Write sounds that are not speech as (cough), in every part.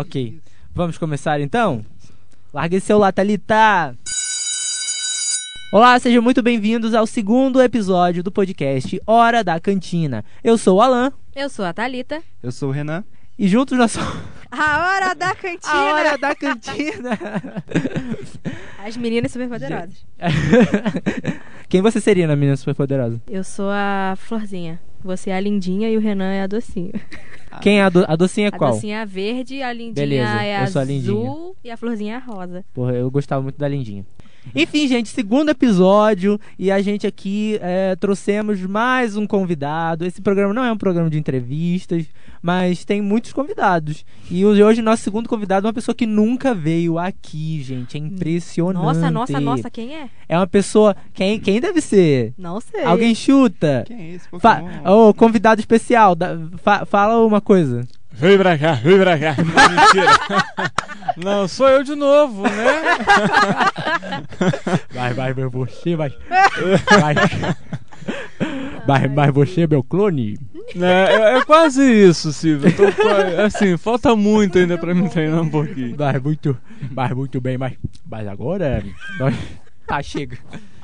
Ok. Vamos começar então? Larga esse celular, Thalita! Olá, sejam muito bem-vindos ao segundo episódio do podcast Hora da Cantina. Eu sou o Alan Eu sou a Thalita. Eu sou o Renan. e juntos nós somos A hora da (laughs) cantina. a Hora da Cantina. (laughs) As meninas superpoderosas. Quem você seria na Menina Superpoderosa? Eu sou a Florzinha. Você é a lindinha e o Renan é a docinha. (laughs) Quem é a, do, a docinha é A qual? docinha é a verde, a lindinha Beleza, é eu sou a azul lindinha. e a florzinha é a rosa. Porra, eu gostava muito da Lindinha. Enfim, gente, segundo episódio e a gente aqui é, trouxemos mais um convidado. Esse programa não é um programa de entrevistas, mas tem muitos convidados. E hoje nosso segundo convidado é uma pessoa que nunca veio aqui, gente. É impressionante. Nossa, nossa, nossa, quem é? É uma pessoa. Quem, quem deve ser? Não sei. Alguém chuta? Quem é esse Fa? Ô, convidado especial, dá- fa- fala uma coisa. Vem pra cá, vem pra cá. (laughs) Não, mentira. Não, sou eu de novo, né? (laughs) Vai, vai, vai, você, vai. Vai. Vai, vai você, meu clone. É, é- é quase isso, Silvio. Tô assim, falta muito ainda pra me treinar um pouquinho. Vai muito, vai muito bem, mas, mas agora. nós- Tá, chega.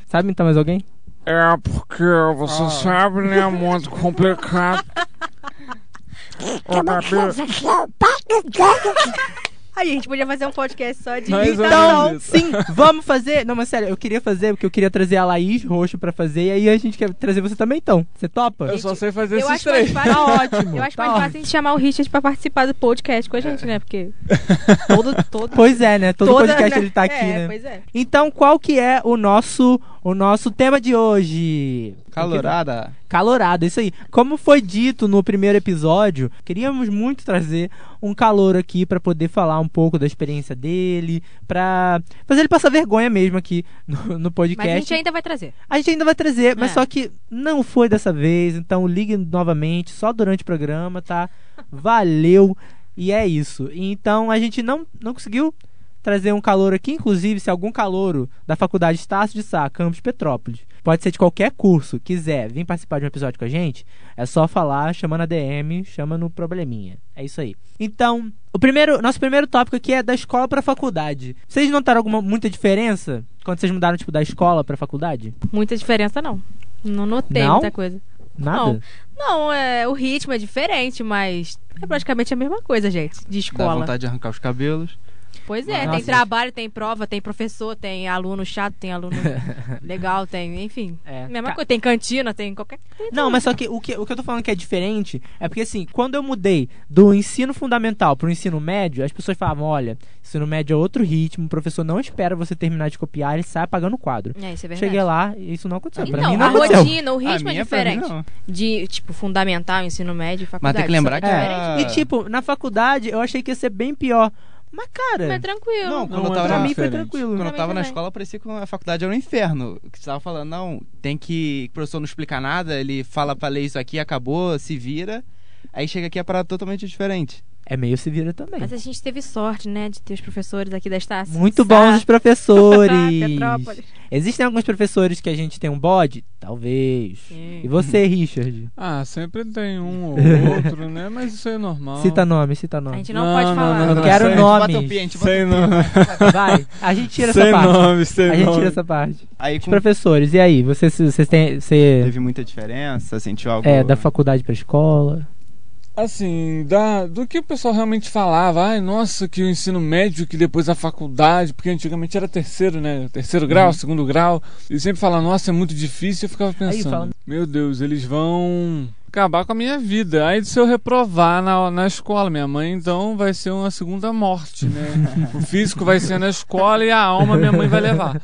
Sabe imitar mais alguém? É porque você sabe, né? É muito complicado. Ô, Gabi, Aí, a gente podia fazer um podcast só de ou imitação. Sim, (laughs) vamos fazer. Não, mas sério, eu queria fazer porque eu queria trazer a Laís Roxo pra fazer. E aí a gente quer trazer você também, então. Você topa? eu só sei fazer Eu esses acho mais três. fácil. Tá ótimo. Eu acho tá mais ótimo. fácil a gente chamar o Richard pra participar do podcast com a gente, né? Porque (laughs) todo, todo, Pois é, né? Todo toda, podcast né? ele tá aqui, é, né? Pois é. Então, qual que é o nosso, o nosso tema de hoje? Calorada. Calorado, isso aí. Como foi dito no primeiro episódio, queríamos muito trazer um calor aqui pra poder falar um pouco da experiência dele, pra fazer ele passar vergonha mesmo aqui no, no podcast. Mas a gente ainda vai trazer. A gente ainda vai trazer, mas É. só que não foi dessa vez, então ligue novamente, só durante o programa, tá? Valeu. E é isso. Então a gente não, não conseguiu trazer um calor aqui, inclusive se algum calouro da faculdade Estácio de Sá, Campus Petrópolis, pode ser de qualquer curso, quiser vir participar de um episódio com a gente, é só falar, chama na DM, chama no probleminha. É isso aí. Então, o primeiro, nosso primeiro tópico aqui é da escola pra faculdade. Vocês notaram alguma muita diferença quando vocês mudaram tipo da escola pra faculdade? Muita diferença, não. Não notei Não? muita coisa. Nada? Não. Não, é, o ritmo é diferente, mas é praticamente a mesma coisa, gente, de Dá escola. vontade de arrancar os cabelos. Pois é, Nossa. tem trabalho, tem prova, tem professor, tem aluno chato, tem aluno (laughs) legal, tem, enfim. É. Mesma Ca- coisa, tem cantina, tem qualquer tem Não, tudo. mas só que o, que o que eu tô falando que é diferente é porque assim, quando eu mudei do ensino fundamental pro ensino médio, as pessoas falavam, olha, ensino médio é outro ritmo, o professor não espera você terminar de copiar, ele sai apagando o quadro. É, isso é verdade. Cheguei lá e isso não aconteceu. pra Então, mim não a aconteceu. rotina, o A ritmo é pra mim, diferente. De, tipo, fundamental, ensino médio e Mas faculdade. tem que lembrar só que é é- diferente. E tipo, na faculdade eu achei que ia ser bem pior. Mas cara, Mas tranquilo. Não, quando Não, eu tava pra é na mim foi tranquilo. Quando Pra eu tava na escola, parecia que a faculdade era um inferno. Que você tava falando, não, tem que. O professor não explica nada, ele fala pra ler isso aqui, acabou, se vira. Aí chega aqui é parada totalmente diferente. É meio se vira também. Mas a gente teve sorte, né, de ter os professores aqui da Estácio. Muito Sá, bons os professores. Petrópolis. Existem alguns professores que a gente tem um bode? Talvez. Sim. E você, Richard? Ah, sempre tem um (laughs) ou outro, né? Mas isso é normal. Cita nome, cita A nome. gente não, Não, pode não, falar. não, Eu não, quero a bota Sem nome. Vai, a gente tira Sem essa parte. nome, sem A gente nome. tira essa parte. Aí Os com... professores, e aí? Você, você tem. Você teve muita diferença, sentiu algo. é da faculdade pra escola? Assim, da, do que o pessoal realmente falava, ai, nossa, que o ensino médio, que depois a faculdade, porque antigamente era terceiro, né? Terceiro grau, segundo grau. E sempre falava, nossa, é muito difícil. Eu ficava pensando, fala- meu Deus, eles vão acabar com a minha vida. Aí se eu reprovar na, na escola, minha mãe então vai ser uma segunda morte, né? (laughs) o físico vai ser na escola e a alma minha mãe vai levar.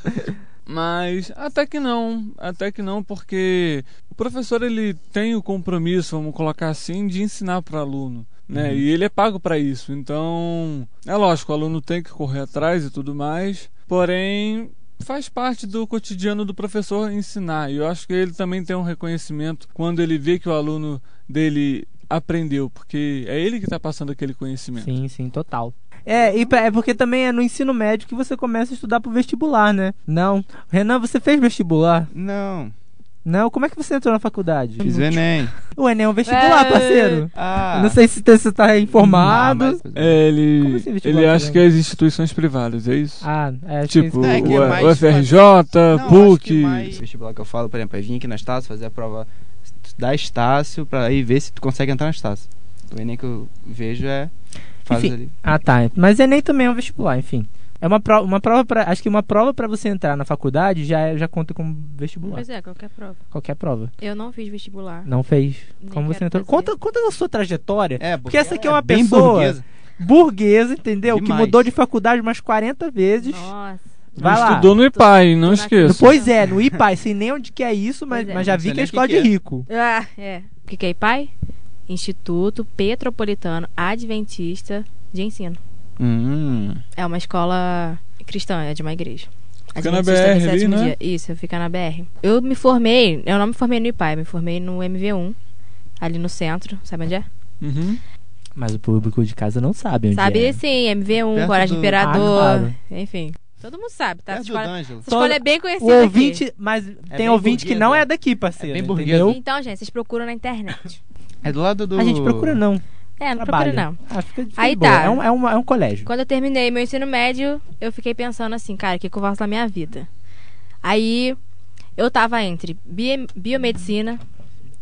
Mas até que não, até que não, porque o professor ele tem o compromisso, vamos colocar assim, de ensinar para o aluno. Né? E ele é pago para isso. Então, é lógico, o aluno tem que correr atrás e tudo mais. Porém, faz parte do cotidiano do professor ensinar. E eu acho que ele também tem um reconhecimento quando ele vê que o aluno dele aprendeu, porque é ele que está passando aquele conhecimento. Sim, sim, total. É, e pra- é porque também é no ensino médio que você começa a estudar pro vestibular, né? Não. Renan, você fez vestibular? Não. Não, como é que você entrou na faculdade? Fiz o Enem. O Enem é um vestibular, É. parceiro. Ah. Não sei se você tá informado. Ah, mas- É, Como ele, assim vestibular, ele acha né? que é as instituições privadas, é isso? Ah, é, tipo, que É, que é o, mais o FRJ, Não, acho PUC. que mais vestibular que eu falo, por exemplo, é vir aqui na Estácio, fazer a prova da Estácio, pra aí ver se tu consegue entrar na Estácio. O Enem que eu vejo é... Enfim. ali. Ah, tá. Mas Enem também é um vestibular, enfim. É uma prova, uma prova para, acho que uma prova pra você entrar na faculdade já é- já conta como vestibular. Pois é, qualquer prova. Qualquer prova. Eu não fiz vestibular. Não fez. Nem como você entrou? fazer. Conta, conta da sua trajetória. É, Porque essa aqui é ela uma pessoa- burguesa. Burguesa, entendeu? Que Demais. mudou de faculdade umas 40 vezes. Nossa. Vai lá. Estudou no IPAI, não esqueça. Pois é, no IPAI, sei nem onde que é isso, mas, é. mas já vi que é escola que de que é. rico. Ah, é. O que, que é IPAI? Instituto Petropolitano Adventista de Ensino. Hum. É uma escola cristã, é de uma igreja. Fica na Adventista BR do ali, né? dia. Isso, fica na BR. Eu me formei, eu não me formei no IPAI, me formei no MV1, ali no centro, sabe onde é? Uhum. Mas o público de casa não sabe onde sabe é. sim, MV1, Perto Coragem do- Imperador, Ah, claro. enfim. Todo mundo sabe, tá? É Essa escola, essa escola é bem O conhecida aqui. ouvinte, mas tem bem ouvinte que não é daqui, parceiro. É bem? Então, gente, vocês procuram na internet. (laughs) É do lado do... A gente procura não. É, não trabalha. procura não. Ah, fica, fica Aí boa. tá. É um, é, um, é um colégio. Quando eu terminei meu ensino médio, eu fiquei pensando assim, cara, o que, que eu faço na minha vida? Aí eu tava entre bi- biomedicina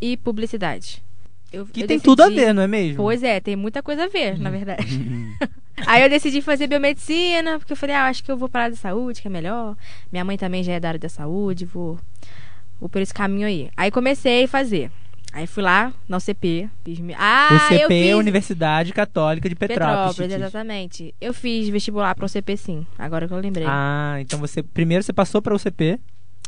e publicidade. Eu, Que eu tem decidi- tudo a ver, não é mesmo? Pois é, tem muita coisa a ver, na verdade. (laughs) Aí eu decidi fazer biomedicina, porque eu falei, ah, acho que eu vou para a área de saúde, que é melhor. Minha mãe também já é da área da saúde, vou, vou por esse caminho aí. Aí comecei a fazer. Aí fui lá na UCP, fiz... Ah, o eu CP é fiz... Universidade Católica de Petrópolis. Petrópolis, exatamente. Eu fiz vestibular para o CP sim, agora que eu lembrei. Ah, então você primeiro você passou para o CP,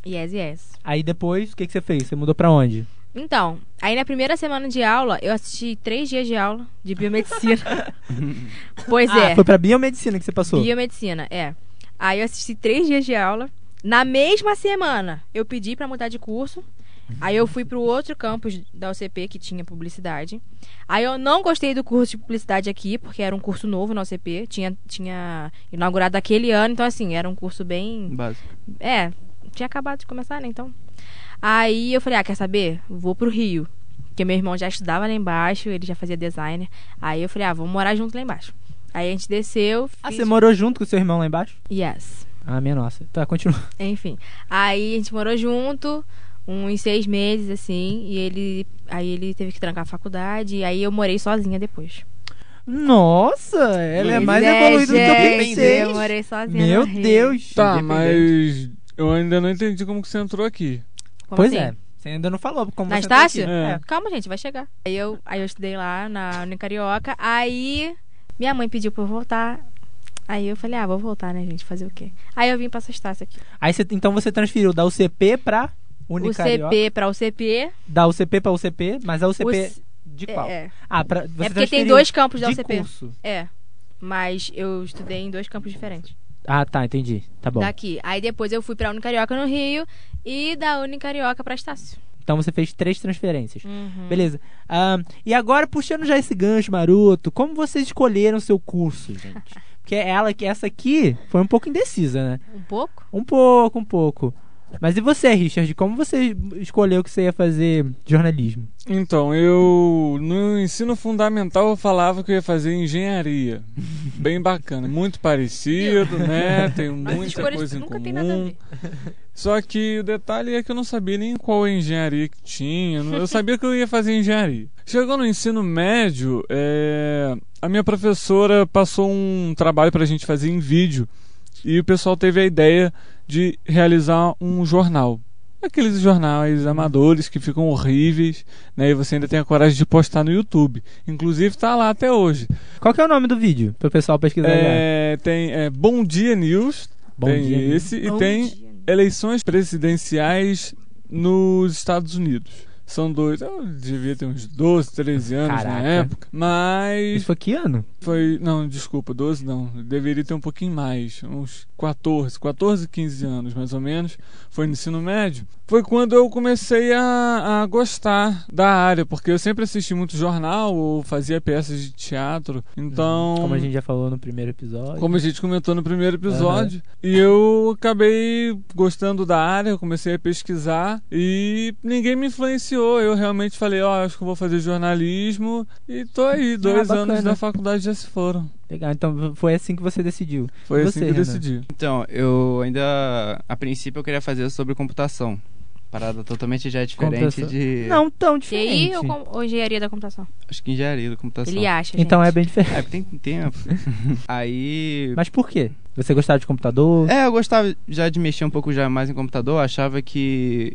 Yes, yes. aí depois o que, que você fez? Você mudou pra onde? Então, aí na primeira semana de aula, eu assisti três dias de aula de biomedicina. (laughs) pois ah, é, foi pra biomedicina que você passou. biomedicina, é. Aí eu assisti três dias de aula. Na mesma semana, eu pedi pra mudar de curso. Aí eu fui pro outro campus da UCP que tinha publicidade. Aí eu não gostei do curso de publicidade aqui, porque era um curso novo na UCP. Tinha, tinha inaugurado aquele ano, então assim, era um curso bem Básico. é, tinha acabado de começar, né? Então. Aí eu falei, ah, quer saber? Vou pro Rio. Porque meu irmão já estudava lá embaixo, ele já fazia designer. Aí eu falei, ah, vamos morar junto lá embaixo. Aí a gente desceu. Ah, fiz- você morou junto com o seu irmão lá embaixo? Yes. Ah, minha nossa. Tá, continua. Enfim. Aí a gente morou junto, uns seis meses, assim, e ele. Aí ele teve que trancar a faculdade, e aí eu morei sozinha depois. Nossa, ela é mais evoluída do que eu gente, pensei. Eu morei sozinha. Meu. Deus. Tá, mas eu ainda não entendi como que você entrou aqui. Como Pois assim? é. Você ainda não falou como Na você entrou Estácio? aqui. É. Calma, gente, vai chegar. Aí eu, aí eu estudei lá na Unicarioca. Aí minha mãe pediu pra eu voltar. Aí eu falei, ah, vou voltar, né, gente? Fazer o quê? Aí eu vim pra essa Estácio aqui. Aí você, então você transferiu da UCP pra Unicarioca. CP pra UCP. Da UCP pra UCP, mas a UCP o C- de qual? É, Ah, pra, você é porque tem dois campos da UCP. curso. É. Mas eu estudei em dois campos diferentes. Ah, tá, entendi. Tá bom. Daqui. Aí depois eu fui pra Unicarioca no Rio e da Unicarioca pra Estácio. Então você fez três transferências. Uhum. Beleza. Ah, e agora, puxando já esse gancho maroto, como vocês escolheram seu curso, gente? (laughs) Porque ela, essa aqui foi um pouco indecisa, né? Um pouco? Um pouco, um pouco. Mas e você, Richard? Como você escolheu que você ia fazer jornalismo? Então, eu no ensino fundamental eu falava que eu ia fazer engenharia. (laughs) Bem bacana, muito parecido, né? (laughs) Tem muita coisa em nunca tem nada a comum. ver. Só que o detalhe é que eu não sabia nem qual engenharia que tinha. Eu sabia que eu ia fazer engenharia. Chegou no ensino médio, é, a minha professora passou um trabalho pra gente fazer em vídeo. E o pessoal teve a ideia de realizar um jornal. Aqueles jornais amadores que ficam horríveis, né? E você ainda tem a coragem de postar no YouTube. Inclusive tá lá até hoje. Qual que é o nome do vídeo? Para o pessoal pesquisar já. É, tem é, Bom Dia News, Bom tem dia. News. esse, e Bom tem dia. eleições presidenciais nos Estados Unidos. São dois. Eu devia ter uns 12, 13 anos na Caraca. época. Mas. Isso foi que ano? Foi. Não, desculpa, 12 não. Deveria ter um pouquinho mais. Uns 14, 14, 15 anos mais ou menos. Foi no ensino médio. Foi quando eu comecei a, a gostar da área, porque eu sempre assisti muito jornal ou fazia peças de teatro. Então. Como a gente já falou no primeiro episódio. Como a gente comentou no primeiro episódio. E eu acabei gostando da área, eu comecei a pesquisar e ninguém me influenciou. Eu realmente falei, ó, acho que eu vou fazer jornalismo e tô aí. Dois Ah, bacana. anos da faculdade já se foram. Legal, então foi assim que você decidiu. Foi assim você, que eu decidi. Então, eu ainda. A princípio eu queria fazer sobre computação. Parada totalmente já diferente Computação. de. Não tão TI diferente. ou, com- ou engenharia da computação? Acho que engenharia da computação. Ele acha, Então gente. é bem diferente. É, porque tem tempo. (laughs) Aí. Mas por quê? Você gostava de computador? É, eu gostava já de mexer um pouco já mais em computador, achava que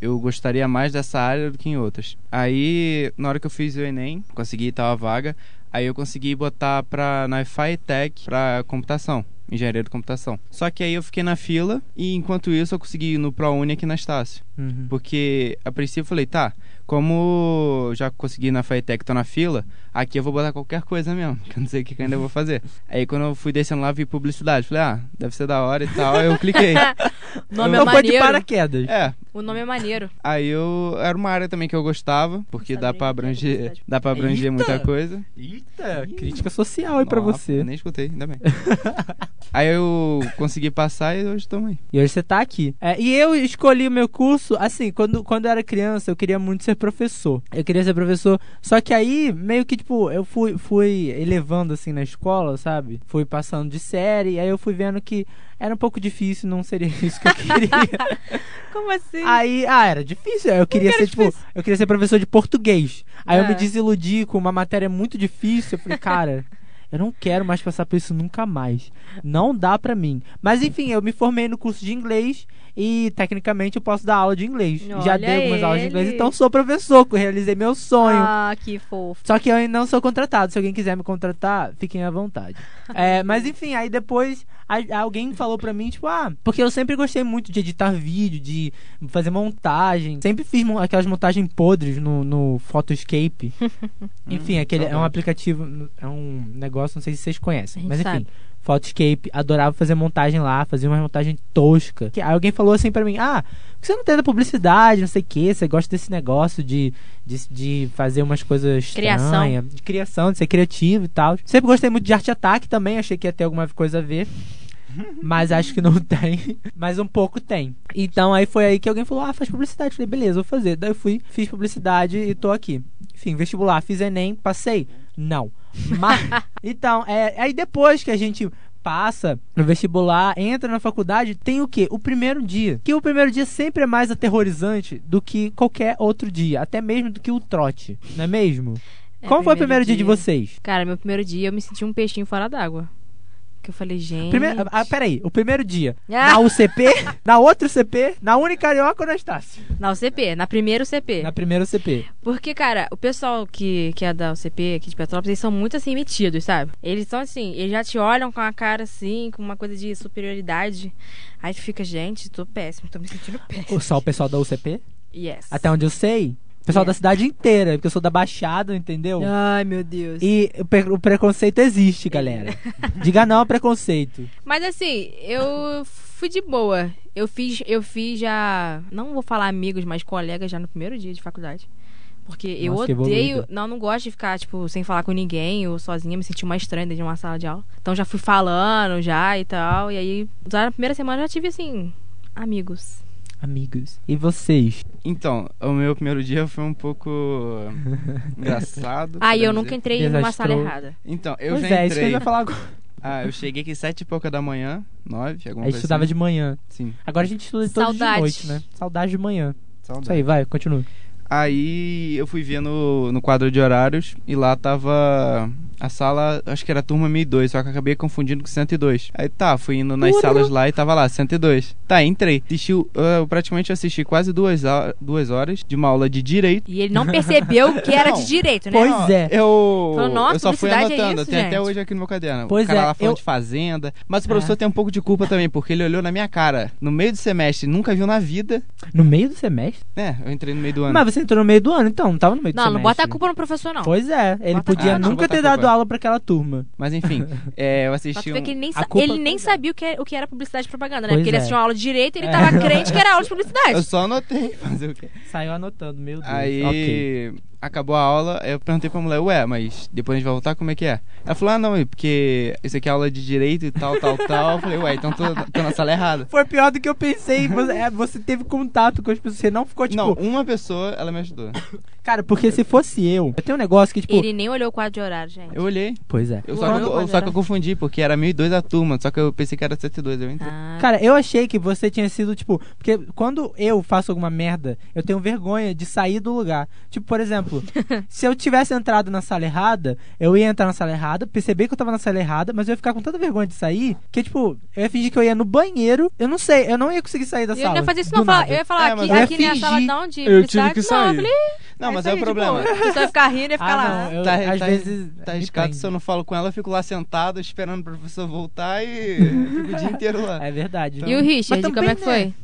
eu gostaria mais dessa área do que em outras. Aí, na hora que eu fiz o Enem, consegui tal a vaga, aí eu consegui botar pra na FI Tech pra computação, engenharia de computação. Só que aí eu fiquei na fila e enquanto isso eu consegui ir no ProUni aqui na Estácio. Uhum. Porque a princípio eu falei, tá, como já consegui na FITEC, tô na fila, aqui eu vou botar qualquer coisa mesmo, (laughs) que eu não sei o que, que eu ainda vou fazer. Aí quando eu fui descendo lá, vi publicidade, falei, ah, deve ser da hora e tal, aí eu cliquei. O (laughs) (laughs) nome é Não foi de maneiro. paraquedas. É, O nome é maneiro. aí eu era uma área também que eu gostava, porque dá pra é abranger, dá pra abranger Eita! muita coisa. Eita, crítica social aí pra você. eu nem escutei, ainda bem. Aí eu consegui passar e hoje estamos aí. E hoje você tá aqui. É, e eu escolhi o meu curso, assim, quando, quando eu era criança, eu queria muito ser professor. Eu queria ser professor. Só que aí, meio que, tipo, eu fui, fui elevando, assim, na escola, sabe? Fui passando de série, e aí eu fui vendo que era um pouco difícil, não seria (laughs) isso que eu queria. (laughs) Como assim? aí, ah, era difícil. Eu queria ser, tipo, difícil? eu queria ser professor de português. Aí eu É. me desiludi com uma matéria muito difícil. Eu falei, (laughs) cara. Eu não quero mais passar por isso nunca mais. Não dá pra mim. Mas enfim, eu me formei no curso de inglês e tecnicamente eu posso dar aula de inglês. Já Olha dei algumas aulas de inglês, ele. então sou professor, realizei meu sonho. Ah, que fofo. Só que eu ainda não sou contratado. Se alguém quiser me contratar, fiquem à vontade. É, (laughs) mas enfim, aí depois a- alguém falou pra mim, tipo, ah, porque eu sempre gostei muito de editar vídeo, de fazer montagem. Sempre fiz aquelas montagens podres no, no Photoscape. (laughs) enfim, aquele é um aplicativo, é um negócio, não sei se vocês conhecem. Mas enfim. sabe. Photoscape, adorava fazer montagem lá, fazia uma montagem tosca. Que- Aí alguém falou assim pra mim: Ah, você não tenta publicidade, não sei o que, você gosta desse negócio de, de, de fazer umas coisas Criação. estranhas, de criação, de ser criativo e tal. Sempre gostei muito de arte ataque também, achei que ia ter alguma coisa a ver. (laughs) Mas acho que não (laughs) tem. Mas um pouco tem. Então aí foi aí que alguém falou: Ah, faz publicidade. Falei, beleza, vou fazer. Daí eu fui, fiz publicidade e tô aqui. Enfim, vestibular, fiz Enem, passei? Não. Mas, (laughs) então, é, aí depois que a gente passa no vestibular, entra na faculdade, tem o quê? O primeiro dia. Que o primeiro dia sempre é mais aterrorizante do que qualquer outro dia, até mesmo do que o trote, não é mesmo? É, Como foi o primeiro primeiro dia de dia. vocês? Cara, meu primeiro dia eu me senti um peixinho fora d'água. Que eu falei, gente. Primeiro, ah, peraí, o primeiro dia. Ah. (laughs) Na UCP, na outra CP, na Unicarioca ou na Estácio? Na UCP, na primeira UCP. Na primeira CP. Porque, cara, o pessoal que, que é da UCP aqui de Petrópolis, eles são muito assim metidos, sabe? Eles são assim, eles já te olham com a cara assim, com uma coisa de superioridade. Aí tu fica, gente, tô péssimo, tô me sentindo péssimo. Só o pessoal da UCP? Yes. Até onde eu sei, pessoal Yeah. da cidade inteira, porque eu sou da Baixada, entendeu? Ai, meu Deus. E o, pre- o preconceito existe, galera. (laughs) Diga não ao preconceito. Mas assim, eu fui de boa. Eu fiz, eu fiz já. Não vou falar amigos, mas colegas já no primeiro dia de faculdade. Porque eu Nossa, odeio. Não, não gosto de ficar, tipo, sem falar com ninguém ou sozinha, me sentir uma estranha dentro de uma sala de aula. Então já fui falando já e tal. E aí, já na primeira semana já tive, assim, amigos. Amigos. E vocês? Então, o meu primeiro dia foi um pouco (laughs) engraçado. Aí eu podemos nunca dizer. entrei numa sala Desastrou. errada. Então, eu pois já é, isso que eu entrei. ia falar agora. Ah, eu cheguei aqui sete e pouca da manhã, nove, alguma A gente coisa estudava assim. de manhã. Sim, Agora a gente estuda todos de Saudade. noite, né? Saudade de manhã. saudade. Isso aí, vai, continua. Aí eu fui ver no, no quadro de horários e lá tava a sala, acho que era a turma 1002, só que eu acabei confundindo com 102. Aí tá, fui indo nas salas lá e tava lá, 102. Tá, entrei. Assisti, o- eu praticamente assisti quase duas, duas horas de uma aula de direito. E ele não percebeu que era Não. de direito, né? Pois Não, é. Eu, Falou, "Nossa, eu só fui é anotando, isso, tem até gente?" hoje aqui no meu caderno. Pois o cara é, lá falando eu- de fazenda. Mas o professor É. tem um pouco de culpa também, porque ele olhou na minha cara no meio do semestre, nunca viu na vida. No meio do semestre? É, eu entrei no meio do ano. Mas você entrou no meio do ano, então, não tava no meio do Não, não semestre. bota a culpa no professor, não. Pois é, ele Bota podia. Ah, não, nunca ter dado. Aula pra aquela turma. Mas enfim, (laughs) é, eu assisti ver um... que ele nem, sa- culpa ele nem sabia o que, era, o que era publicidade e propaganda, né? Pois Porque ele é. assistiu uma aula de direito e ele É. tava crente que era aula de publicidade. Eu só anotei (laughs) fazer o quê? Saiu anotando, meu Deus. Aí Ok. Acabou a aula, eu perguntei pra mulher, ué, mas depois a gente vai voltar, como é que é? Ela falou, ah não, é porque isso aqui é aula de direito e tal, tal, tal. Eu falei, ué, então tô, tô na sala errada. Foi pior do que eu pensei. Você, é, você teve contato com as pessoas. Você não ficou, tipo. Não, uma pessoa, ela me ajudou. (coughs) Cara, porque se fosse eu. Eu tenho um negócio que, tipo. Ele nem olhou o quadro de horário, gente. Eu olhei. Pois é. Eu só, que eu, só era- que eu confundi, porque era 1002 a turma, só que eu pensei que era 102, eu entrei. Ah, Cara, eu achei que você tinha sido, tipo. Porque quando eu faço alguma merda, eu tenho vergonha de sair do lugar. Tipo, por exemplo, (laughs) se eu tivesse entrado na sala errada, eu ia entrar na sala errada, perceber que eu tava na sala errada, mas eu ia ficar com tanta vergonha de sair que, tipo, eu ia fingir que eu ia no banheiro. Eu não sei, eu não ia conseguir sair da eu sala. não ia fazer isso, não. Falar-. Eu ia falar É, aqui, eu ia aqui na fingir. sala não, de Eu tive que. Não, eu sair. falei, Não, é mas é o problema. pessoa ia ficar rindo e ia ficar Ah, lá. não, eu, Tá, às tá- vezes. Tá arriscado, se eu não falo com ela, eu fico lá sentado esperando o professor voltar e (laughs) fico o dia inteiro lá. É verdade. E o Richard, Mas como é que foi?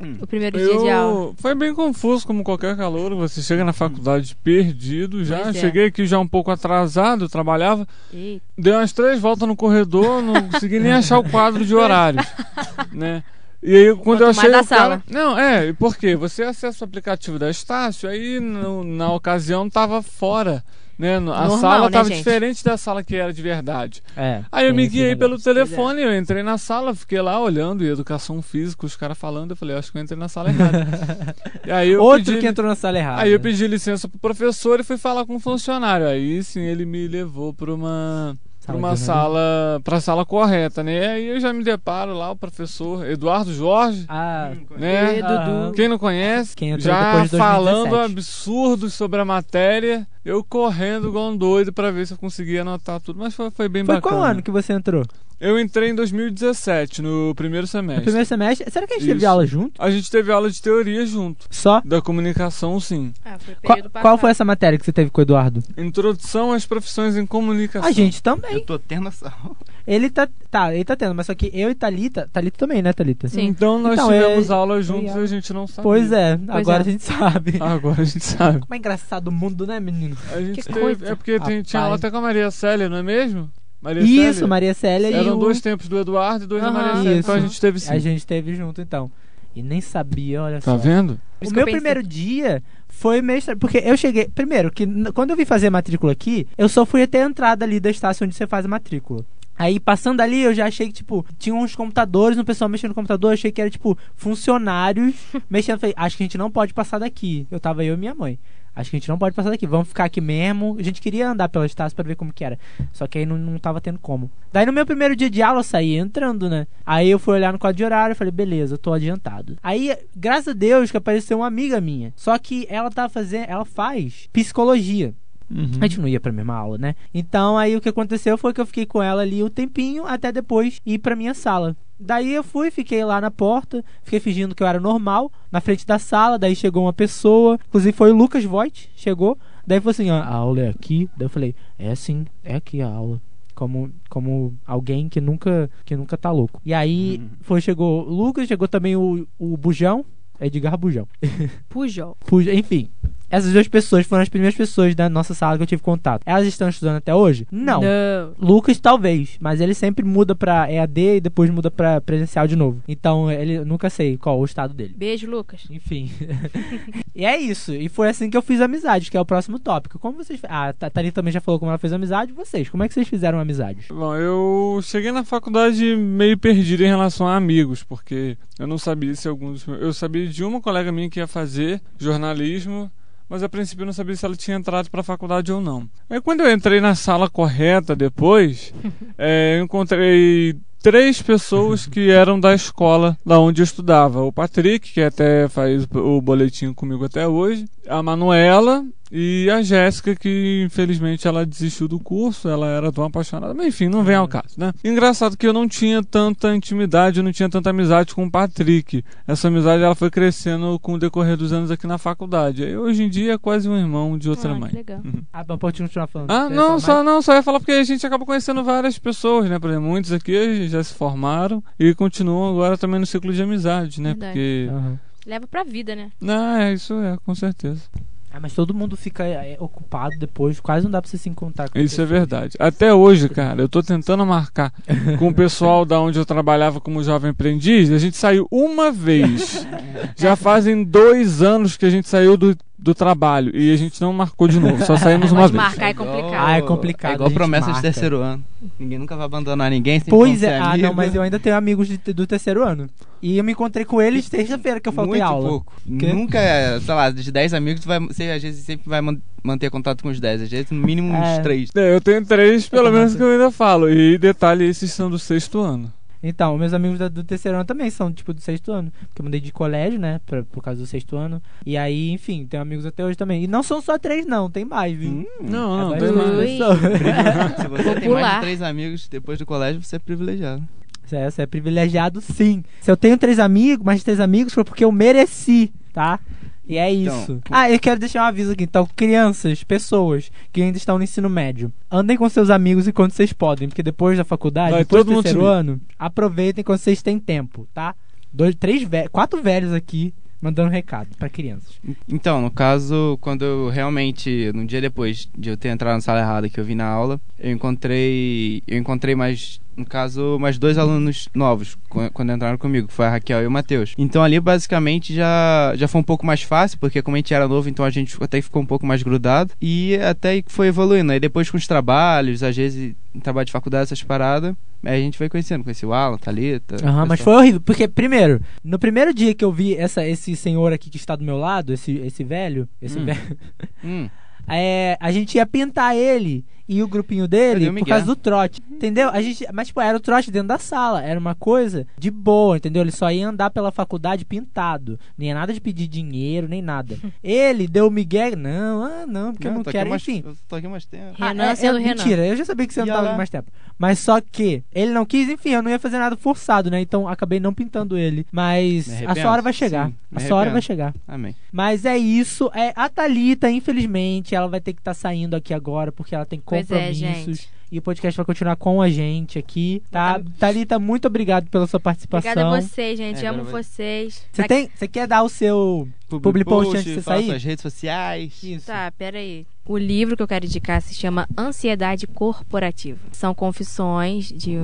Hum. O primeiro dia de aula. Eu... Foi bem confuso, como qualquer calor. Você chega na faculdade perdido já. Pois é. Cheguei aqui já um pouco atrasado, trabalhava. Eita. Dei umas três voltas no corredor, não consegui nem achar o quadro de horários, (laughs) né? E aí quando eu Quanto mais achei da o cara... sala. Não, é, por quê? Você acessa o aplicativo da Estácio, aí no- na ocasião tava fora, né? A Normal, sala né, tava gente? diferente da sala que era de verdade. É, Aí eu me guiei pelo negócio. telefone, eu entrei na sala, fiquei lá olhando, e educação física, os caras falando, eu falei, acho que eu entrei na sala errada. (laughs) e aí eu Outro pedi, que entrou na sala errada. Aí eu pedi licença pro professor e fui falar com o funcionário. Aí sim ele me levou pra uma Sala uma sala pra sala correta, né? Aí eu já me deparo lá o professor Eduardo Jorge, Ah, né? E. Dudu. Quem não conhece, Quem entrou já depois de 2017. falando absurdos sobre a matéria, eu correndo igual um doido pra ver se eu conseguia anotar tudo, mas foi, foi bem foi bacana. qual ano que você entrou? Eu entrei em 2017, no primeiro No semestre. primeiro semestre? Será que a gente teve Isso. aula junto? A gente teve aula de teoria junto, Só? da comunicação sim. Ah, foi Qual, período qual foi essa matéria que você teve com o Eduardo? Introdução às profissões em comunicação. A gente também. Eu tô tendo essa Ele tá. Tá, ele tá tendo, mas só que eu e Thalita. Thalita também, né, Thalita? Sim. Então nós Então, tivemos é- aula juntos e a gente não sabia. Pois é, agora é. a gente sabe. (laughs) Agora a gente sabe. Como é engraçado o mundo, né, menino? A gente Que teve, coisa. é porque tem, tinha aula até com a Maria Célia, não é mesmo? Maria Isso, Célia. Maria Célia e Eram o... dois tempos do Eduardo e dois da Aham. Maria Célia. Então a Isso. gente teve sim. A gente teve junto, então. E nem sabia, olha Tá só. vendo? Por O isso meu primeiro dia foi meio estranho, porque eu cheguei. Primeiro, que quando eu vim fazer a matrícula aqui, eu só fui até a entrada ali da estação onde você faz a matrícula. Aí, passando ali, eu já achei que, tipo, tinha uns computadores, um pessoal mexendo no computador, eu achei que era, tipo, funcionários (laughs) mexendo. Falei, acho que a gente não pode passar daqui. Eu tava eu e minha mãe. Acho que a gente não pode passar daqui, vamos ficar aqui mesmo. A gente queria andar pela estação pra ver como que era. Só que aí não, não tava tendo como. Daí no meu primeiro dia de aula eu saí entrando, né? Aí eu fui olhar no quadro de horário e falei, beleza, tô adiantado. Aí, graças a Deus, que apareceu uma amiga minha. Só que ela tá fazendo. Ela faz psicologia. A gente não ia pra mesma aula, né? Então aí o que aconteceu foi que eu fiquei com ela ali o tempinho até depois ir pra minha sala. Daí eu fui, fiquei lá na porta, fiquei fingindo que eu era normal, na frente da sala, daí chegou uma pessoa, inclusive foi o Lucas Voigt, chegou, daí falou assim, ó, a aula é aqui? Daí eu falei, é sim, é aqui a aula. Como, como alguém que nunca que nunca tá louco. E aí foi, chegou o Lucas, chegou também o, o Bujão, Edgar Bujão. (laughs) Pujol. Puja, enfim. Essas duas pessoas foram as primeiras pessoas da nossa sala que eu tive contato. Elas estão estudando até hoje? Não. Não. Lucas talvez, mas ele sempre muda pra EAD e depois muda pra presencial de novo. Então ele nunca sei qual o estado dele. Beijo, Lucas. Enfim. (laughs) e é isso. E foi assim que eu fiz amizade, que é o próximo tópico. Como vocês. Ah, a Thalita também já falou como ela fez amizade. Vocês, como é que vocês fizeram amizade? Bom, eu cheguei na faculdade meio perdido em relação a amigos, porque eu não sabia se alguns. Eu sabia de uma colega minha que ia fazer jornalismo, mas a princípio eu não sabia se ela tinha entrado para a faculdade ou não. Aí quando eu entrei na sala correta depois, (laughs) é, eu encontrei três pessoas que eram da escola da onde eu estudava. O Patrick, que até faz o boletim comigo até hoje, a Manuela e a Jéssica, que infelizmente ela desistiu do curso, ela era tão apaixonada, mas enfim, não vem ao caso, né? Engraçado que eu não tinha tanta intimidade, eu não tinha tanta amizade com o Patrick. Essa amizade ela foi crescendo com o decorrer dos anos aqui na faculdade. E hoje em dia é quase um irmão de outra Ah, mãe. legal. Ah, mas pode continuar falando. Ah, não, só, mais? não, só ia falar porque a gente acaba conhecendo várias pessoas, né? Por exemplo, muitos aqui já se formaram e continuam agora também no ciclo de amizade, né? Verdade. Porque. Aham. Leva pra vida, né? Não, é, isso é, com certeza. Ah, mas todo mundo fica é, ocupado depois, quase não dá pra você se encontrar com Isso é verdade. Até hoje, cara, eu tô tentando marcar (laughs) com o pessoal da onde eu trabalhava como jovem aprendiz. A gente saiu uma vez. (laughs) Já fazem dois anos que a gente saiu do, do trabalho e a gente não marcou de novo. Só saímos (laughs) uma Mas vez. marcar é complicado. Ah, é complicado, É igual promessa marca. de terceiro ano. Ninguém nunca vai abandonar ninguém. Pois é, ah, não, mas eu ainda tenho amigos de- do terceiro ano. E eu me encontrei com eles terça-feira que eu faltei Muito aula. pouco. Quê? Nunca, sei lá, de 10 amigos, tu vai, você às vezes sempre vai man- manter contato com os 10. Às vezes, no mínimo, uns É. 3. É, eu tenho três, pelo Eu menos, que eu ainda falo. E detalhe, esses são do sexto ano. Então, meus amigos da- do terceiro ano também são, tipo, do sexto ano. Porque eu mudei de colégio, né? Pra, por causa do sexto ano. E aí, enfim, tenho amigos até hoje também. E não são só três, não, tem mais, viu? Hum, Não, não, É tem mais. (laughs) Se você tem mais Popular. de 3 amigos depois do colégio, você é privilegiado. É, você é privilegiado sim. Se eu tenho três amigos, mais três amigos, foi porque eu mereci, tá? E é Então, isso. ah, eu quero deixar um aviso aqui. Então, crianças, pessoas que ainda estão no ensino médio, andem com seus amigos enquanto vocês podem, porque depois da faculdade, Vai depois todo do terceiro ano, aproveitem quando vocês têm tempo, tá? Dois, três, ve- quatro velhos aqui mandando recado pra crianças. Então, no caso, quando eu realmente, no dia depois de eu ter entrado na sala errada que eu vi na aula, eu encontrei, eu encontrei mais, no caso, mais dois alunos novos qu- quando entraram comigo, que foi a Raquel e o Matheus. Então ali basicamente já já foi um pouco mais fácil, porque como a gente era novo, então a gente até ficou um pouco mais grudado e até foi evoluindo. Aí depois com os trabalhos, às vezes trabalho de faculdade essas paradas, aí a gente foi conhecendo, conheci o Alan, Thalita. Aham, o mas foi horrível. Porque, primeiro, no primeiro dia que eu vi essa, esse senhor aqui que está do meu lado, esse, esse velho, esse Hum. velho, (laughs) Hum, é, a gente ia pintar ele e o grupinho dele por causa do trote. Entendeu? A gente, mas, tipo, era o trote dentro da sala. Era uma coisa de boa, entendeu? Ele só ia andar pela faculdade pintado. Nem é nada de pedir dinheiro, nem nada. (laughs) Ele deu o Miguel. Não, ah, não, porque eu não tô aqui quero. mais- Enfim. eu tô aqui mais tempo. Renan é, sendo é, Renan. Mentira, eu já sabia que você não tava mais tempo. Mas só que ele não quis, enfim, eu não ia fazer nada forçado, né? Então acabei não pintando ele. Mas a sua hora vai chegar. Sim, a sua hora vai chegar. Amém. Mas é isso. É, a Thalita, infelizmente, ela vai ter que estar saindo aqui agora porque ela tem Pois é, compromissos. E o podcast vai continuar com a gente aqui, tá? Thalita, muito obrigado pela sua participação. Obrigada a vocês, gente. É, Amo vocês. Você Tá- tem, você quer dar o seu public post antes de você sair? suas redes sociais. Isso. Tá, peraí. O livro que eu quero indicar se chama Ansiedade Corporativa. São confissões de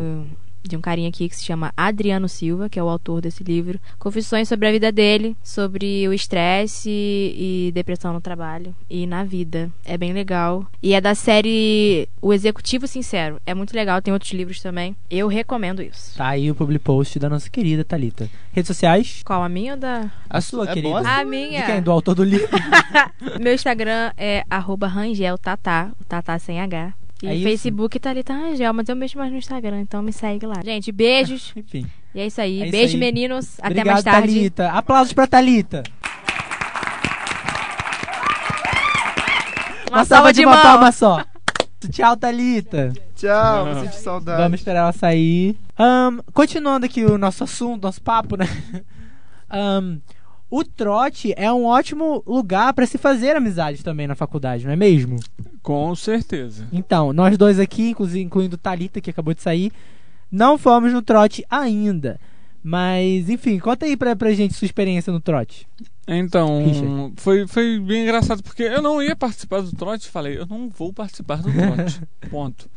de um carinha aqui que se chama Adriano Silva, que é o autor desse livro. Confissões sobre a vida dele, sobre o estresse e depressão no trabalho e na vida. É bem legal. E é da série O Executivo Sincero. É muito legal, tem outros livros também. Eu recomendo isso. Tá aí o public post da nossa querida Thalita. Redes sociais? Qual, a minha ou da... A sua, é querida. A De minha. quem? Do autor do livro. (laughs) Meu Instagram é arroba rangeltatá, o tatá sem H. E É isso? Facebook Thalita Rangel, mas eu mexo mais no Instagram, então me segue lá. Gente, beijos. (laughs) Enfim. e é isso aí. É isso Beijo, aí. meninos. Até Obrigado, mais tarde. Thalita. Aplausos pra Thalita. Uma, salva de uma mão. palma só. Tchau, Thalita. Tchau, de saudade. Vamos esperar ela sair. Ahn, continuando aqui o nosso assunto, nosso papo, né? (laughs) Ahn, o trote é um ótimo lugar pra se fazer amizades também na faculdade, não é mesmo? Com certeza. Então, nós dois aqui, incluindo Thalita, que acabou de sair, não fomos no trote ainda. Mas, enfim, conta aí pra, pra gente sua experiência no trote. Então, Richard. foi, foi bem engraçado, porque eu não ia participar do trote, falei, eu não vou participar do trote. (laughs) Ponto.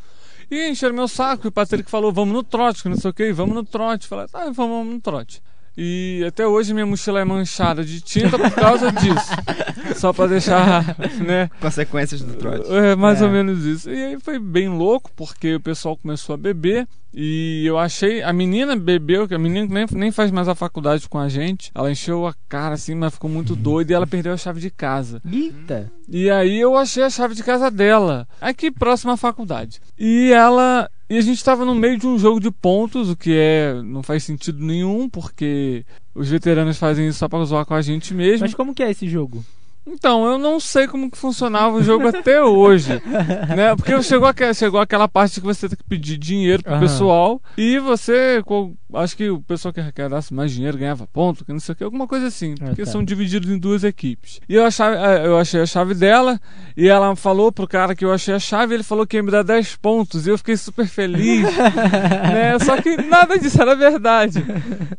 E encheram meu saco, e o Patrick falou, vamos no trote, que não sei o que, vamos no trote. Falei, tá, vamos, vamos no trote. E até hoje minha mochila é manchada de tinta por causa disso. (laughs) Só pra deixar, né? Consequências do trote. É mais É. ou menos isso. E aí foi bem louco, porque o pessoal começou a beber. E eu achei. A menina bebeu, que a menina nem, nem faz mais a faculdade com a gente. Ela encheu a cara assim, mas ficou muito doida e ela perdeu a chave de casa. Eita. E aí eu achei a chave de casa dela, aqui próxima à faculdade. E ela. E a gente tava no meio de um jogo de pontos, o que é. não faz sentido nenhum, porque os veteranos fazem isso só pra zoar com a gente mesmo. Mas como que é esse jogo? Então, eu não sei como que funcionava o jogo até (laughs) hoje, né? Porque chegou, aquela, chegou aquela parte que você tem que pedir dinheiro pro Aham. pessoal e você, acho que o pessoal que arrecadasse mais dinheiro ganhava ponto, que não sei o que, alguma coisa assim, Ah, porque tá. são divididos em duas equipes. E eu, achava, eh, eu achei a chave dela e ela falou pro cara que eu achei a chave, ele falou que ia me dar 10 pontos e eu fiquei super feliz, (laughs) né? Só que nada disso era verdade.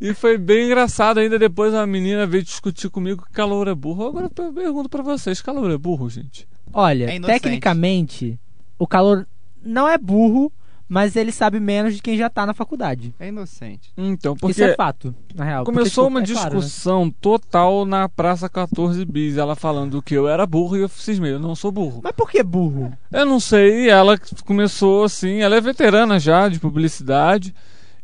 E foi bem engraçado. Ainda depois a menina veio discutir comigo que calor é burro. Agora eu pergunto pra vocês: calor é burro, gente? Olha, É tecnicamente, o calor não é burro, mas ele sabe menos de quem já tá na faculdade. É inocente. Então, Isso porque é fato, na real. Porque, começou tipo, uma é claro, né? discussão total na Praça 14 Bis. Ela falando que eu era burro e eu cismei. Eu não sou burro. Mas por que burro? Eu não sei, ela começou assim, ela é veterana já de publicidade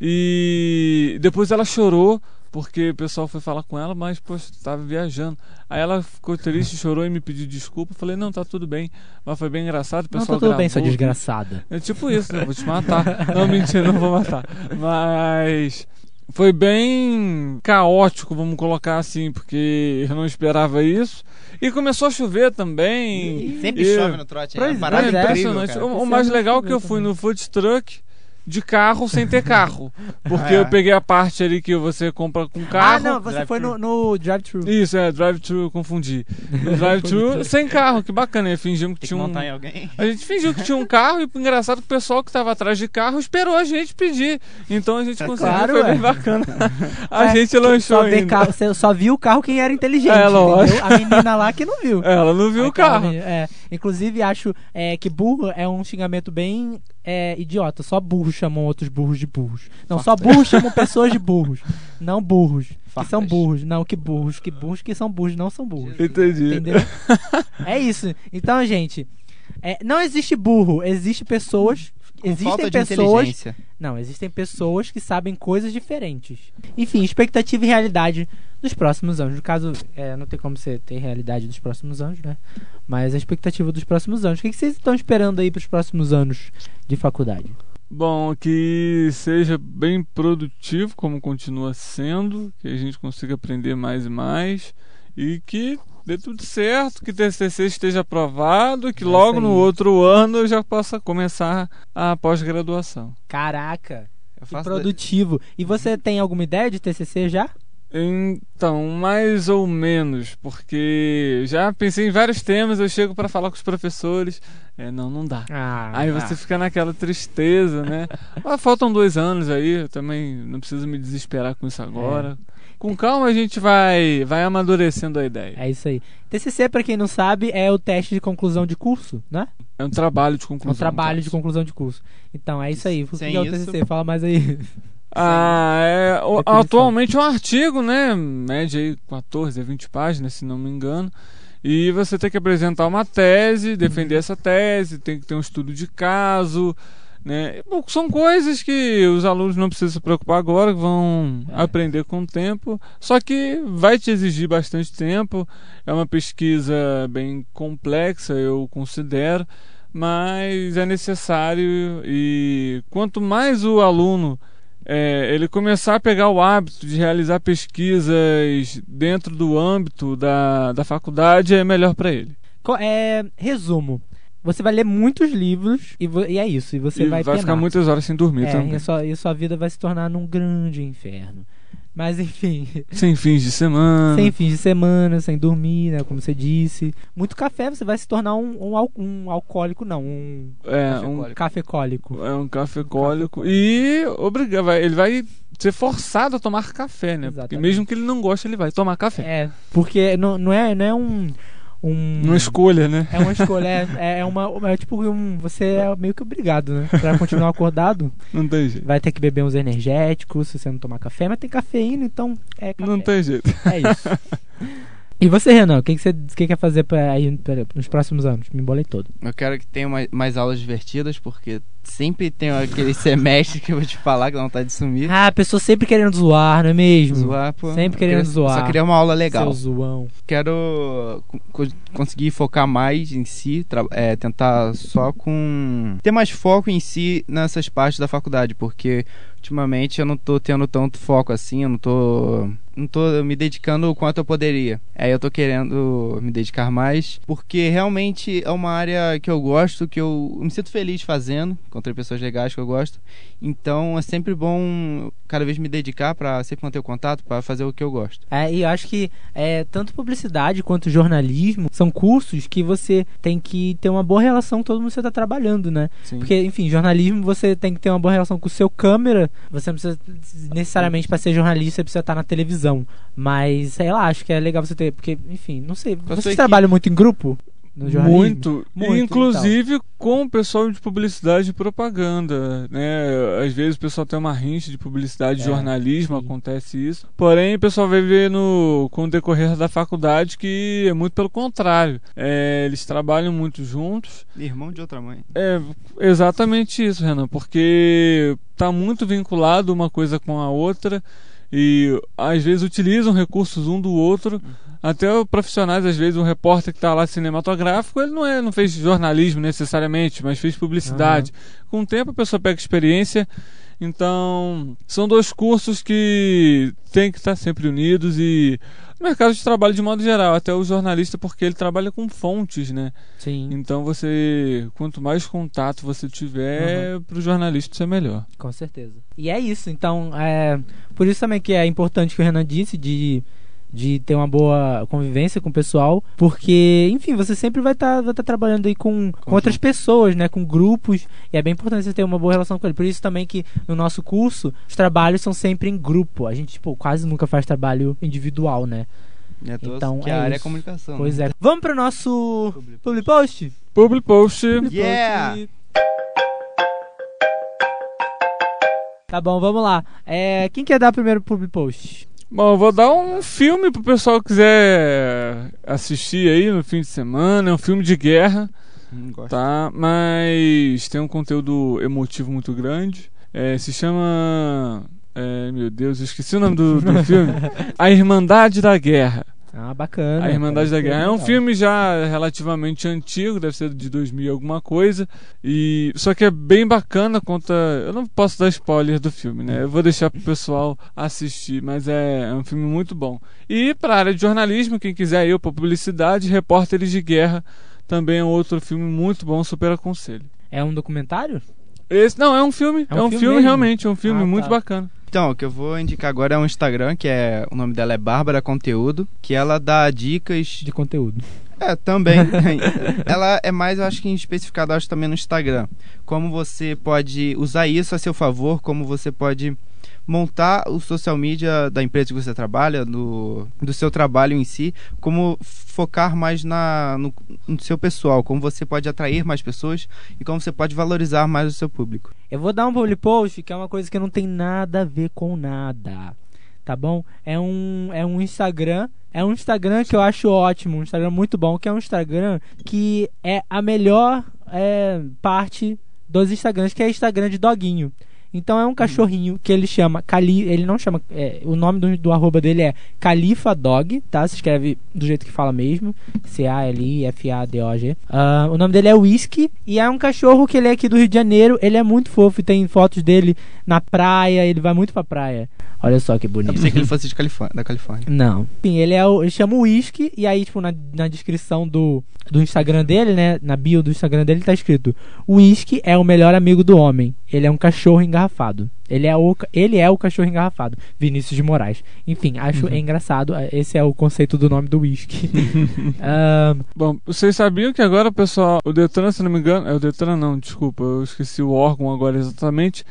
e depois ela chorou porque o pessoal foi falar com ela, mas poxa, tava viajando. Aí ela ficou triste, chorou e me pediu desculpa. Eu falei: "Não, tá tudo bem". Mas foi bem engraçado, o Não, pessoal tá tudo bem, sua gravou. desgraçada. É tipo isso, né? Vou te matar. Não, mentira, não vou matar. Mas foi bem caótico, vamos colocar assim, porque eu não esperava isso. E começou a chover também. Sempre E- chove no trote. Pois é é, uma parada é incrível, impressionante. cara. O, o mais legal é que eu fui fui também. no food truck de carro sem ter carro. (laughs) Porque Ah, é. eu peguei a parte ali que você compra com carro. ah, não, você foi no, no drive-thru. Isso, é, drive-thru, confundi. No (laughs) drive-thru sem carro, que bacana. E fingimos que que tinha um. em alguém. A gente fingiu que tinha um carro e engraçado que o pessoal que estava atrás de carro esperou a gente pedir. Então a gente conseguiu, Claro, foi ué. bem bacana. (laughs) A É, gente lanchou Só, ainda. carro, você só viu o carro quem era inteligente. É, lógico. A menina lá que não viu. Ela não viu o Aquela carro. menina- É, inclusive, acho é, que burro é um xingamento bem é, idiota. Só burros chamam outros burros de burros. Não, só burros chamam pessoas de burros. (laughs) Não burros. Que são Fartas. burros. Não, que burros. Que burros que são burros não são burros. Entendi. Entendeu? (laughs) é isso. Então, gente, é, não existe burro. Existe pessoas. Com existem falta de pessoas inteligência. não, existem pessoas que sabem coisas diferentes. Enfim, expectativa e realidade dos próximos anos. No caso, é, não tem como você ter realidade dos próximos anos, né? Mas a expectativa dos próximos anos. O que que vocês estão esperando aí para os próximos anos de faculdade? Bom, que seja bem produtivo, como continua sendo, que a gente consiga aprender mais e mais e que dê tudo certo, que o TCC esteja aprovado e que É logo no outro ano eu já possa começar a pós-graduação. Caraca, que produtivo. E você tem alguma ideia de TCC já? Então, mais ou menos, porque já pensei em vários temas, eu chego para falar com os professores, é, não, não dá. Ah, Aí você fica naquela tristeza, né? (laughs) Ah, faltam dois anos aí, eu também não preciso me desesperar com isso agora. Com calma a gente vai, vai amadurecendo a ideia. é isso aí. TCC, para quem não sabe, é o teste de conclusão de curso, né? É um trabalho de É conclusão. um trabalho de no caso. conclusão de curso. Então, é isso aí. O que Sem é o isso- TCC? Fala mais aí. (laughs) Ah, é, o- atualmente é um artigo, né? Média aí 14 a 20 páginas, se não me engano. E você tem que apresentar uma tese, defender essa tese, tem que ter um estudo de caso, né? São coisas que os alunos não precisam se preocupar agora, vão É. aprender com o tempo. Só que vai te exigir bastante tempo. É uma pesquisa bem complexa, eu considero, mas é necessário e quanto mais o aluno é, ele começar a pegar o hábito de realizar pesquisas dentro do âmbito da, da faculdade, é melhor para ele. É, resumo. Você vai ler muitos livros e, e é isso. E você e vai, vai, ficar penar. muitas horas sem dormir É, também. e a, sua, e a sua vida vai se tornar num grande inferno. Mas enfim, Sem fins de semana. sem fins de semana, sem dormir, né? Como você disse. Muito café, você vai se tornar um, um, um alcoólico, não, um É, Café um, cólico. cafecólico. é um café cólico. E obriga, vai, ele vai ser forçado a tomar café, né? Porque Exatamente. mesmo que ele não goste, ele vai tomar café. É, porque não, não, é, não é um. Um Não escolha, né? É uma escolha, é, (laughs) é uma. É tipo um. Você é meio que obrigado, né? Pra continuar acordado, (laughs) Não tem jeito. vai ter que beber uns energéticos se você não tomar café, mas tem cafeína, então é café. Não tem jeito. É isso. (laughs) E você, Renan, o que, que você que quer fazer pra, aí, pra- nos próximos anos? Me embolei todo. Eu quero que tenha mais, mais aulas divertidas, porque sempre tem aquele semestre que eu vou te falar que não tá de sumir. Ah, a pessoa sempre querendo zoar, não é mesmo? Zoar, pô. Sempre querendo queria- zoar. Só queria uma aula legal. Seu zoão. Quero co- conseguir focar mais em si, é, tentar só com. ter mais foco em si nessas partes da faculdade, porque ultimamente eu não tô tendo tanto foco assim, eu não tô. não tô me dedicando o quanto eu poderia. Aí eu tô querendo me dedicar mais, porque realmente é uma área que eu gosto, que eu me sinto feliz fazendo, encontrei pessoas legais que eu gosto. Então é sempre bom cada vez me dedicar pra sempre manter o contato, pra fazer o que eu gosto. É, e eu acho que é, tanto publicidade quanto jornalismo são cursos que você tem que ter uma boa relação com todo mundo que você está trabalhando, né? Sim. Porque, enfim, jornalismo você tem que ter uma boa relação com o seu câmera. Você não precisa necessariamente para ser jornalista, você precisa estar na televisão. Mas, sei lá, acho que é legal você ter. Porque, enfim, não sei. equipe- trabalham muito em grupo? No jornalismo? Muito. Muito, inclusive com o pessoal de publicidade e propaganda, né? Às vezes o pessoal tem uma rincha de publicidade e É, jornalismo, sim. acontece isso. Porém, o pessoal vai ver no, com o decorrer da faculdade que é muito pelo contrário. É, eles trabalham muito juntos. Irmão de outra mãe. É exatamente isso, Renan, porque tá muito vinculado uma coisa com a outra e às vezes utilizam recursos um do outro. Até o profissionais, às vezes, um repórter que está lá cinematográfico, ele não, é, não fez jornalismo necessariamente, mas fez publicidade. Com o tempo a pessoa pega experiência. Então, são dois cursos que tem que estar sempre unidos e mercado de trabalho de modo geral, até o jornalista porque ele trabalha com fontes, né? Sim, Então você, quanto mais contato você tiver, para o jornalista isso é melhor. com certeza. E é isso. Então, é, por isso também que é importante que o Renan disse de de ter uma boa convivência com o pessoal, porque, enfim, você sempre vai estar vai tá trabalhando aí com, com outras pessoas, né, com grupos, e é bem importante você ter uma boa relação com ele. Por isso também que no nosso curso, os trabalhos são sempre em grupo. A gente, tipo, quase nunca faz trabalho individual, né? É Então, que é a área é isso. comunicação. Pois né? é. Vamos pro nosso public post? Public Post. Yeah! Tá bom, vamos lá. É, quem quer dar primeiro public post? Bom, eu vou dar um filme pro pessoal que quiser assistir aí no fim de semana. É um filme de guerra, Hum, tá? Mas tem um conteúdo emotivo muito grande. É, se chama. é, meu Deus, eu esqueci o nome do, do (laughs) filme. A Irmandade da Guerra. Ah, bacana. A Irmandade da Guerra. É um filme já relativamente antigo, deve ser de 2000 e alguma coisa. E só que é bem bacana, conta. Eu não posso dar spoiler do filme, né? Eu vou deixar pro pessoal assistir, mas é, é um filme muito bom. E para a área de jornalismo, quem quiser ir para publicidade, Repórteres de Guerra também é outro filme muito bom, super aconselho. É um documentário? Esse não é um filme, É é um um, filme filme, realmente, é um filme Ah, muito tá. bacana. Então, o que eu vou indicar agora é um Instagram, que é. O nome dela é Bárbara Conteúdo, que ela dá dicas. De conteúdo. É, também. (laughs) ela é mais, eu acho que especificada, acho, também no Instagram. Como você pode usar isso a seu favor, como você pode montar o social media da empresa que você trabalha, do, do seu trabalho em si, como focar mais na, no, no seu pessoal, como você pode atrair mais pessoas e como você pode valorizar mais o seu público. Eu vou dar um public post que é uma coisa que não tem nada a ver com nada. Tá bom? É um, é um Instagram. É um Instagram que eu acho ótimo, um Instagram muito bom, que é um Instagram que é a melhor é, parte dos Instagrams, que é Instagram de doguinho. Então é um cachorrinho que ele chama Cali, ele não chama, é, o nome do, do arroba dele é Califa Dog, tá? Se escreve do jeito que fala mesmo, C A L I F A D O G. Ah, o nome dele é Whisky e é um cachorro que ele é aqui do Rio de Janeiro. Ele é muito fofo e tem fotos dele na praia. Ele vai muito pra praia. Olha só que Eu bonito. pensei que ele (laughs) fosse de Califórnia, da Califórnia. Não. Enfim, ele é o, ele chama Whisky e aí tipo na, na descrição do, do Instagram dele, né, na bio do Instagram dele tá escrito: Whisky é o melhor amigo do homem. Ele é um cachorro engarrafado. Ele é o ele é o cachorro engarrafado. Vinícius de Moraes. Enfim, acho engraçado. eh, Esse é o conceito do nome do Whisky. (laughs) Ahn, Bom, vocês sabiam que agora o pessoal, o Detran, se não me engano, é o Detran não, desculpa, eu esqueci o órgão agora exatamente,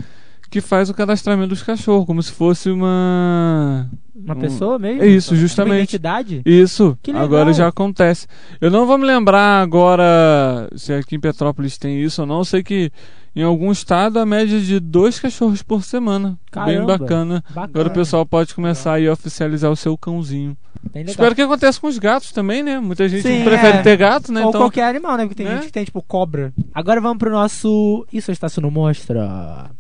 que faz o cadastramento dos cachorros, como se fosse uma... uma um- pessoa mesmo? É isso, Uma justamente. identidade? Isso, agora já acontece. Eu não vou me lembrar agora se aqui em Petrópolis tem isso ou não. Eu sei que em algum estado a média é de dois cachorros por semana. Bem Caramba. bacana. Bacana. Agora o pessoal pode começar aí a oficializar o seu cãozinho. Bem. Espero que aconteça com os gatos também, né? Muita gente Sim, prefere é. ter gato, né? Ou então, qualquer animal, né? Porque tem né? gente que tem, tipo, cobra. Agora vamos pro nosso Isso a Estácio não mostra.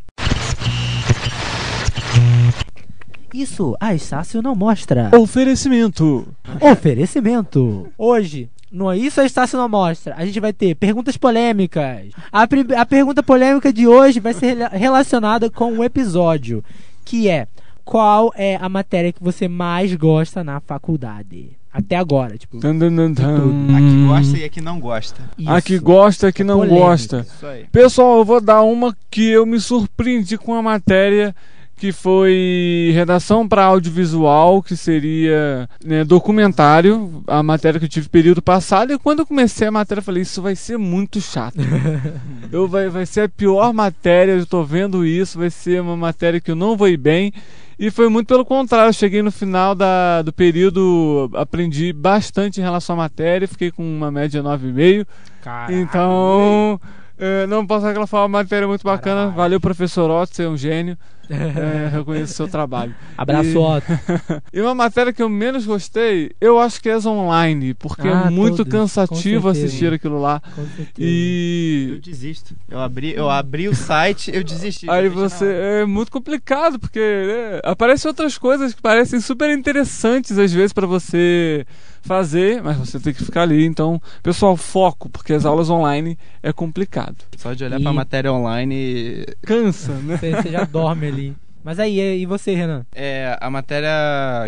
Isso a Estácio não mostra. Oferecimento. Oferecimento. Hoje, no Isso a Estácio não mostra, a gente vai ter perguntas polêmicas. A, a pergunta polêmica de hoje vai ser rela- relacionada com o episódio, que é qual é a matéria que você mais gosta na faculdade? Até agora, tipo. Tan, tan, tan. Aqui gosta e aqui não gosta. A que isso. gosta, a que não Polêmica. gosta. Isso aí. Pessoal, eu vou dar uma que eu me surpreendi com a matéria que foi redação para audiovisual, que seria né, documentário, a matéria que eu tive período passado. E quando eu comecei a matéria, eu falei: Isso vai ser muito chato. (laughs) eu, vai, vai ser a pior matéria, eu tô vendo isso, vai ser uma matéria que eu não vou ir bem. E foi muito pelo contrário, eu cheguei no final da, do período, aprendi bastante em relação à matéria, fiquei com uma média 9,5. Caraca, Então, é, não posso ela foi uma matéria muito bacana. Caralho. Valeu, professor Otto, você é um gênio. É, reconheço o seu trabalho. (laughs) Abraço, E- Otto. (laughs) E uma matéria que eu menos gostei, eu acho que é as online, porque Ah, é muito cansativo assistir aquilo lá. Com certeza. Eu E desisto. Eu abri, eu abri o site, eu desisti. aí você é muito complicado, porque né, aparecem outras coisas que parecem super interessantes às vezes para você fazer, mas você tem que ficar ali. Então, pessoal, foco, porque as aulas online é complicado. Só de olhar E- pra matéria online. Cansa, né? Você, você já dorme ali. Mas aí, e você, Renan? É, a matéria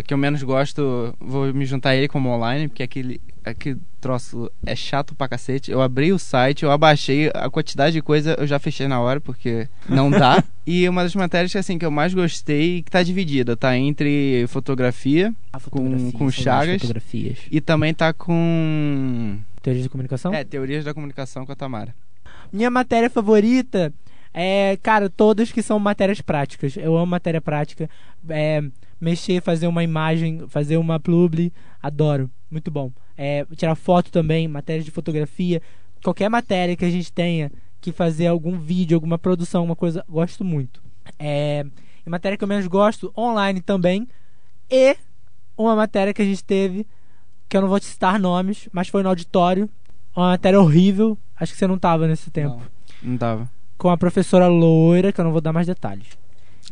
que eu menos gosto, vou me juntar a ele como online, porque aquele, aquele troço é chato pra cacete. Eu abri o site, eu abaixei a quantidade de coisa, eu já fechei na hora, porque não dá. (laughs) e uma das matérias que, assim, que eu mais gostei, que tá dividida, tá entre fotografia fotografia, com com Chagas. e também tá com. Teoria de comunicação? É, teorias da comunicação com a Tamara. Minha matéria favorita é, cara, todas que são matérias práticas. Eu amo matéria prática. É, mexer, fazer uma imagem, fazer uma publi, adoro. Muito bom. É, tirar foto também, matéria de fotografia. Qualquer matéria que a gente tenha que fazer algum vídeo, alguma produção, alguma coisa, gosto muito. É, e matéria que eu menos gosto, online também. E uma matéria que a gente teve, que eu não vou te citar nomes, mas foi no auditório. Uma matéria horrível. Acho que você não tava nesse tempo. Não tava. Com a professora loira, que eu não vou dar mais detalhes.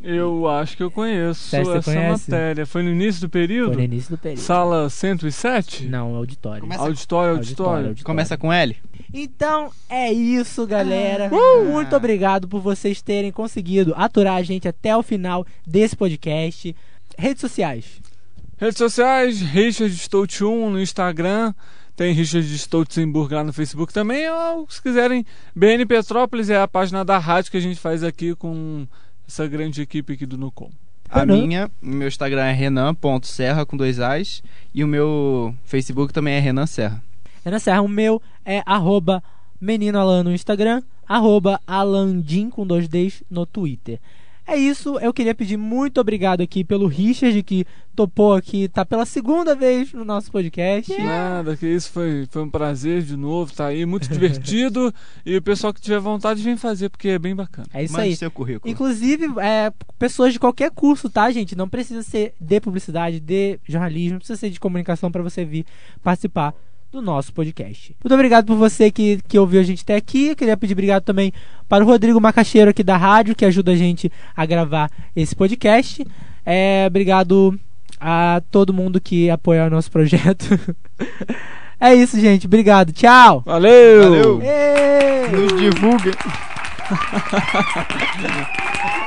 Eu acho que eu conheço você essa conhece? matéria. Foi no início do período? Foi no início do período. Sala 107? Não, auditório. Começa- Auditório, auditório. auditório. Começa com L? Então é isso, galera. Muito obrigado por vocês terem conseguido aturar a gente até o final desse podcast. Redes sociais. Redes sociais, Richard Stout 1 no Instagram. Tem Richard Stoltzenburg lá no Facebook também. Ou, se quiserem, BN Petrópolis é a página da rádio que a gente faz aqui com essa grande equipe aqui do Nucom. A Renan. minha, meu Instagram é renan.serra com dois As. E o meu Facebook também é Renan Serra. Ana Serra, o meu é arroba menino Alan no Instagram, arroba alandim com dois Ds no Twitter. É isso, eu queria pedir muito obrigado aqui pelo Richard que topou aqui, tá pela segunda vez no nosso podcast. Nada, que isso foi, foi um prazer de novo, tá aí, muito divertido. (laughs) e o pessoal que tiver vontade vem fazer, porque é bem bacana. É isso Mande aí. seu currículo. Inclusive, é, pessoas de qualquer curso, tá, gente? Não precisa ser de publicidade, de jornalismo, não precisa ser de comunicação para você vir participar do nosso podcast. Muito obrigado por você que, que ouviu a gente até aqui. Eu queria pedir obrigado também para o Rodrigo Macaxeiro aqui da rádio, que ajuda a gente a gravar esse podcast. É, obrigado a todo mundo que apoia o nosso projeto. (laughs) é isso, gente. Obrigado. Tchau. Valeu! Valeu! Nos divulga. (laughs)